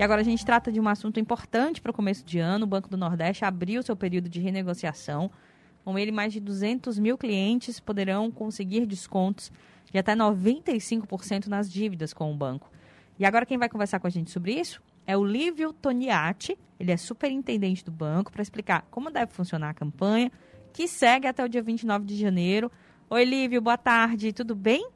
E agora a gente trata de um assunto importante para o começo de ano. O Banco do Nordeste abriu seu período de renegociação com ele, mais de 200 mil clientes poderão conseguir descontos de até 95% nas dívidas com o banco. E agora quem vai conversar com a gente sobre isso é o Lívio Toniati, ele é superintendente do banco, para explicar como deve funcionar a campanha, que segue até o dia 29 de janeiro. Oi, Lívio, boa tarde, tudo bem?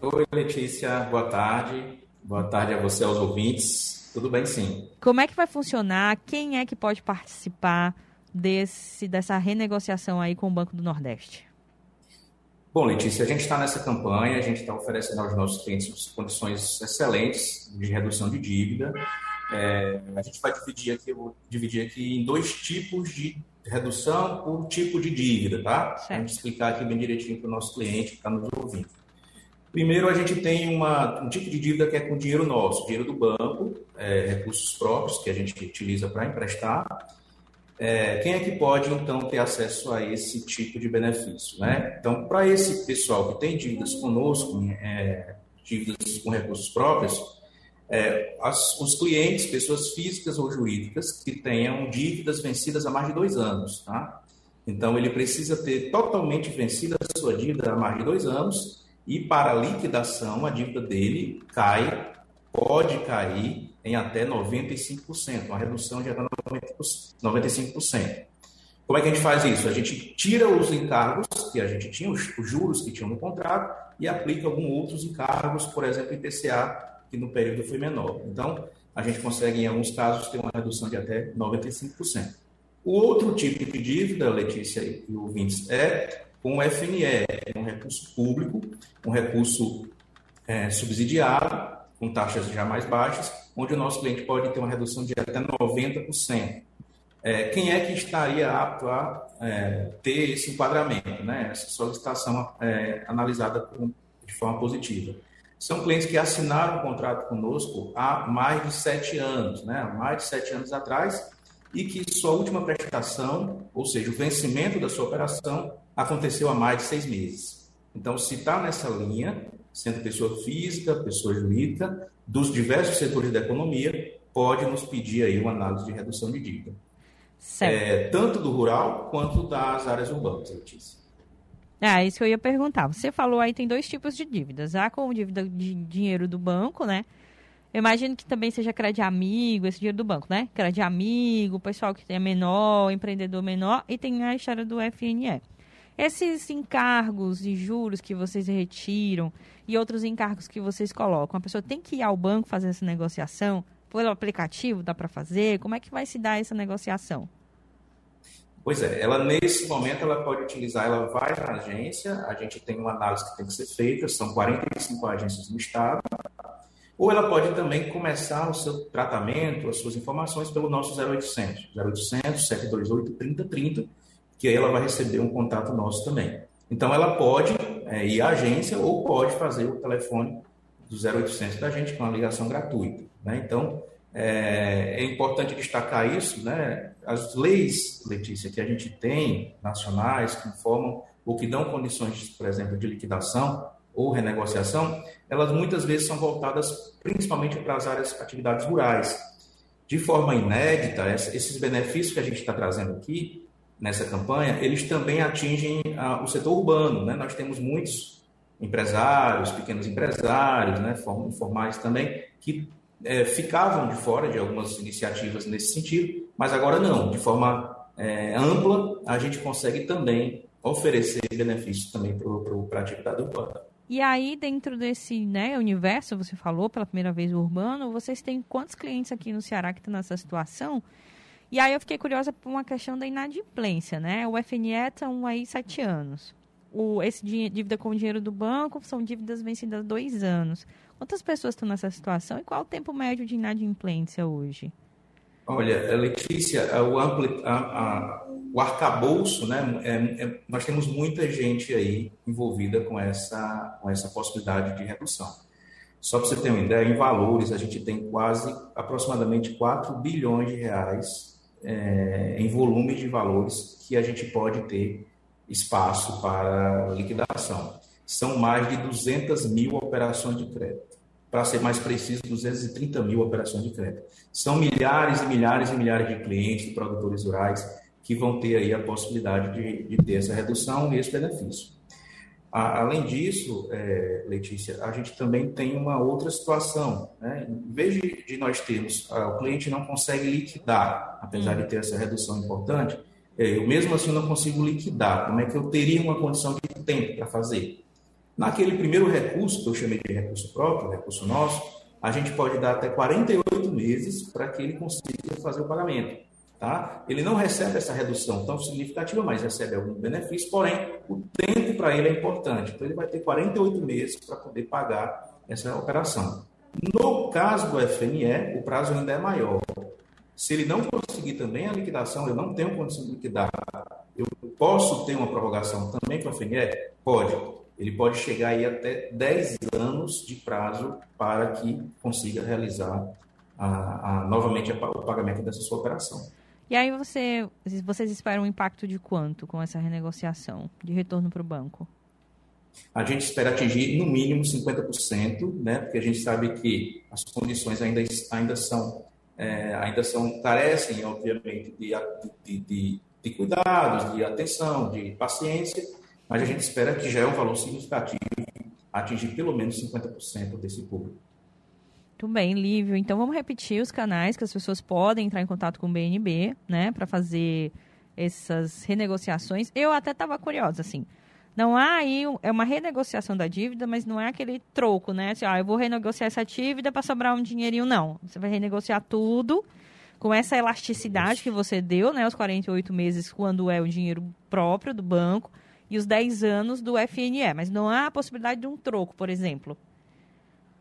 Oi, Letícia, boa tarde. Boa tarde a você, aos ouvintes. Tudo bem, sim. Como é que vai funcionar? Quem é que pode participar? desse, dessa renegociação aí com o Banco do Nordeste? Bom, Letícia, a gente está nessa campanha, a gente está oferecendo aos nossos clientes condições excelentes de redução de dívida. É, a gente vai dividir aqui, dividir aqui em dois tipos de redução por tipo de dívida, tá? Gente explicar aqui bem direitinho para o nosso cliente que está nos ouvindo. Primeiro, a gente tem uma, um tipo de dívida que é com dinheiro nosso, dinheiro do banco, é, recursos próprios que a gente utiliza para emprestar. É, quem é que pode, então, ter acesso a esse tipo de benefício? Né? Então, para esse pessoal que tem dívidas conosco, é, dívidas com recursos próprios, é, as, os clientes, pessoas físicas ou jurídicas, que tenham dívidas vencidas há mais de dois anos. Tá? Então, ele precisa ter totalmente vencida a sua dívida há mais de dois anos e, para liquidação, a dívida dele cai, pode cair em até 95%, uma redução de até 95%. Como é que a gente faz isso? A gente tira os encargos que a gente tinha, os, juros que tinham no contrato, e aplica alguns outros encargos, por exemplo, IPCA, que no período foi menor. Então, a gente consegue, em alguns casos, ter uma redução de até 95%. O outro tipo de dívida, Letícia e ouvintes, é com o FNE, é um recurso público, um recurso é, subsidiado, com taxas já mais baixas, onde o nosso cliente pode ter uma redução de até 90%. É, quem é que estaria apto a é, ter esse enquadramento, né? essa solicitação é, analisada com, de forma positiva? São clientes que assinaram o contrato conosco há mais de sete anos, né? há mais de sete anos atrás, e que sua última prestação, ou seja, o vencimento da sua operação, aconteceu há mais de seis meses. Então, se está nessa linha, sendo pessoa física, pessoa jurídica, dos diversos setores da economia, pode nos pedir aí uma análise de redução de dívida. É, tanto do rural quanto das áreas urbanas, Letícia. É, isso que eu ia perguntar. Você falou aí tem dois tipos de dívidas. Há com dívida de dinheiro do banco, né? Eu imagino que também seja crédito amigo, esse dinheiro do banco, né? Crédito amigo, pessoal que tem menor, empreendedor menor, e tem a história do FNE. Esses encargos e juros que vocês retiram e outros encargos que vocês colocam, a pessoa tem que ir ao banco fazer essa negociação? Pelo aplicativo dá para fazer? Como é que vai se dar essa negociação? Pois é, ela nesse momento ela pode utilizar, ela vai na agência, a gente tem uma análise que tem que ser feita, são 45 agências no estado, ou ela pode também começar o seu tratamento, as suas informações pelo nosso 0800, 0800 728 3030, que aí ela vai receber um contato nosso também. Então, ela pode é, ir à agência ou pode fazer o telefone do 0800 da gente com uma ligação gratuita. Né? Então, é, é, importante destacar isso, né? As leis, Letícia, que a gente tem, nacionais, que informam ou que dão condições, por exemplo, de liquidação ou renegociação, elas muitas vezes são voltadas principalmente para as áreas, atividades rurais. De forma inédita, esses benefícios que a gente está trazendo aqui, nessa campanha, eles também atingem ah, o setor urbano. Né? Nós temos muitos empresários, pequenos empresários, né, informais também, que é, ficavam de fora de algumas iniciativas nesse sentido, mas agora não, de forma é, ampla, a gente consegue também oferecer benefícios também para a atividade urbana. E aí, dentro desse né, universo, você falou pela primeira vez urbano, vocês têm quantos clientes aqui no Ceará que estão nessa situação? E aí eu fiquei curiosa por uma questão da inadimplência, né? O FNE estão aí sete anos. O, esse dívida com o dinheiro do banco são dívidas vencidas dois anos. Quantas pessoas estão nessa situação e qual o tempo médio de inadimplência hoje? Olha, Letícia, o, ampli, a, a, o arcabouço, né, é, é, nós temos muita gente aí envolvida com essa, com essa possibilidade de redução. Só para você ter uma ideia, em valores, a gente tem quase, aproximadamente 4 bilhões de reais é, em volume de valores que a gente pode ter espaço para liquidação. São mais de 200 mil operações de crédito para ser mais preciso, 230 mil operações de crédito. São milhares e milhares e milhares de clientes, de produtores rurais, que vão ter aí a possibilidade de, de ter essa redução e esse benefício. A, além disso, é, Letícia, a gente também tem uma outra situação. Né? Em vez de, de nós termos, o cliente não consegue liquidar, apesar de ter essa redução importante, é, eu mesmo assim não consigo liquidar. Como é que eu teria uma condição de tempo para fazer? Naquele primeiro recurso, que eu chamei de recurso próprio, recurso nosso, a gente pode dar até 48 meses para que ele consiga fazer o pagamento. Tá? Ele não recebe essa redução tão significativa, mas recebe algum benefício, porém, o tempo para ele é importante. Então, ele vai ter 48 meses para poder pagar essa operação. No caso do FNE, o prazo ainda é maior. Se ele não conseguir também a liquidação, eu não tenho condição de liquidar, eu posso ter uma prorrogação também com o FNE? Pode ele pode chegar aí até 10 anos de prazo para que consiga realizar a, a, novamente a, o pagamento dessa sua operação. E aí você, vocês esperam um impacto de quanto com essa renegociação de retorno para o banco? A gente espera atingir no mínimo 50%, né? Porque a gente sabe que as condições ainda, ainda são é, ainda são carecem, obviamente, de, de, de, de cuidados, de atenção, de paciência mas a gente espera que já é um valor significativo atingir pelo menos 50% desse público. Muito bem, Lívio. Então vamos repetir os canais que as pessoas podem entrar em contato com o BNB, né, para fazer essas renegociações. Eu até estava curiosa, assim. Não há aí é uma renegociação da dívida, mas não é aquele troco, né? Assim, ah, eu vou renegociar essa dívida para sobrar um dinheirinho, não. Você vai renegociar tudo com essa elasticidade que você deu, né? Os 48 meses, quando é o dinheiro próprio do banco e os 10 anos do FNE, mas não há a possibilidade de um troco, por exemplo.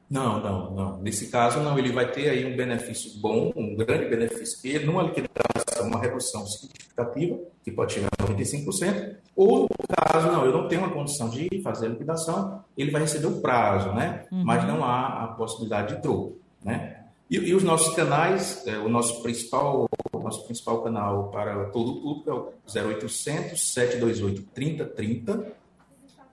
Não, não, não. Nesse caso, não. Ele vai ter aí um benefício bom, um grande benefício. E numa liquidação, uma redução significativa, que pode chegar a 95%, ou no caso, não, eu não tenho uma condição de fazer a liquidação, ele vai receber o prazo, né? Uhum. Mas não há a possibilidade de troco, né? E, e os nossos canais, é, o nosso principal, o nosso principal canal para todo o público é o 0800 728 3030.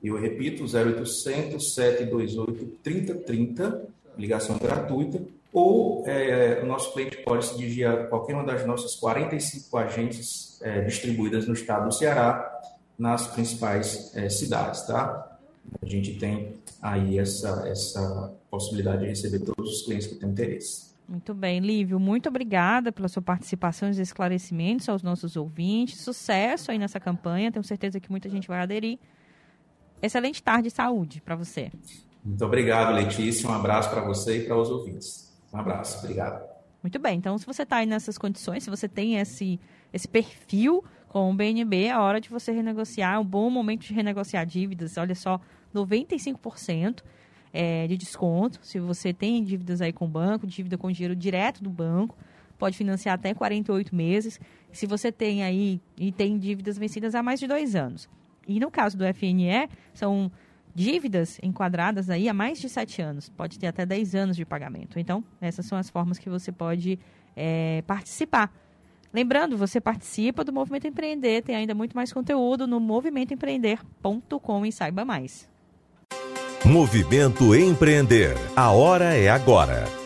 Eu repito, 0800 728 3030, ligação gratuita. Ou é, o nosso cliente pode se dirigir a qualquer uma das nossas 45 agências é, distribuídas no estado do Ceará, nas principais é, cidades, tá? A gente tem aí essa, essa possibilidade de receber todos os clientes que têm interesse. Muito bem, Lívio, muito obrigada pela sua participação e os esclarecimentos aos nossos ouvintes. Sucesso aí nessa campanha, tenho certeza que muita gente vai aderir. Excelente tarde e saúde para você. Muito obrigado, Letícia. Um abraço para você e para os ouvintes. Um abraço, obrigado. Muito bem, então se você está aí nessas condições, se você tem esse, esse perfil com o BNB, é hora de você renegociar, é um bom momento de renegociar dívidas. Olha só, 95% é, de desconto. Se você tem dívidas aí com o banco, dívida com dinheiro direto do banco, pode financiar até 48 meses. Se você tem aí e tem dívidas vencidas há mais de dois anos. E no caso do FNE, são dívidas enquadradas aí há mais de sete anos. Pode ter até 10 anos de pagamento. Então, essas são as formas que você pode é, participar. Lembrando, você participa do Movimento Empreender, tem ainda muito mais conteúdo no movimentoempreender.com e saiba mais. Movimento Empreender. A hora é agora.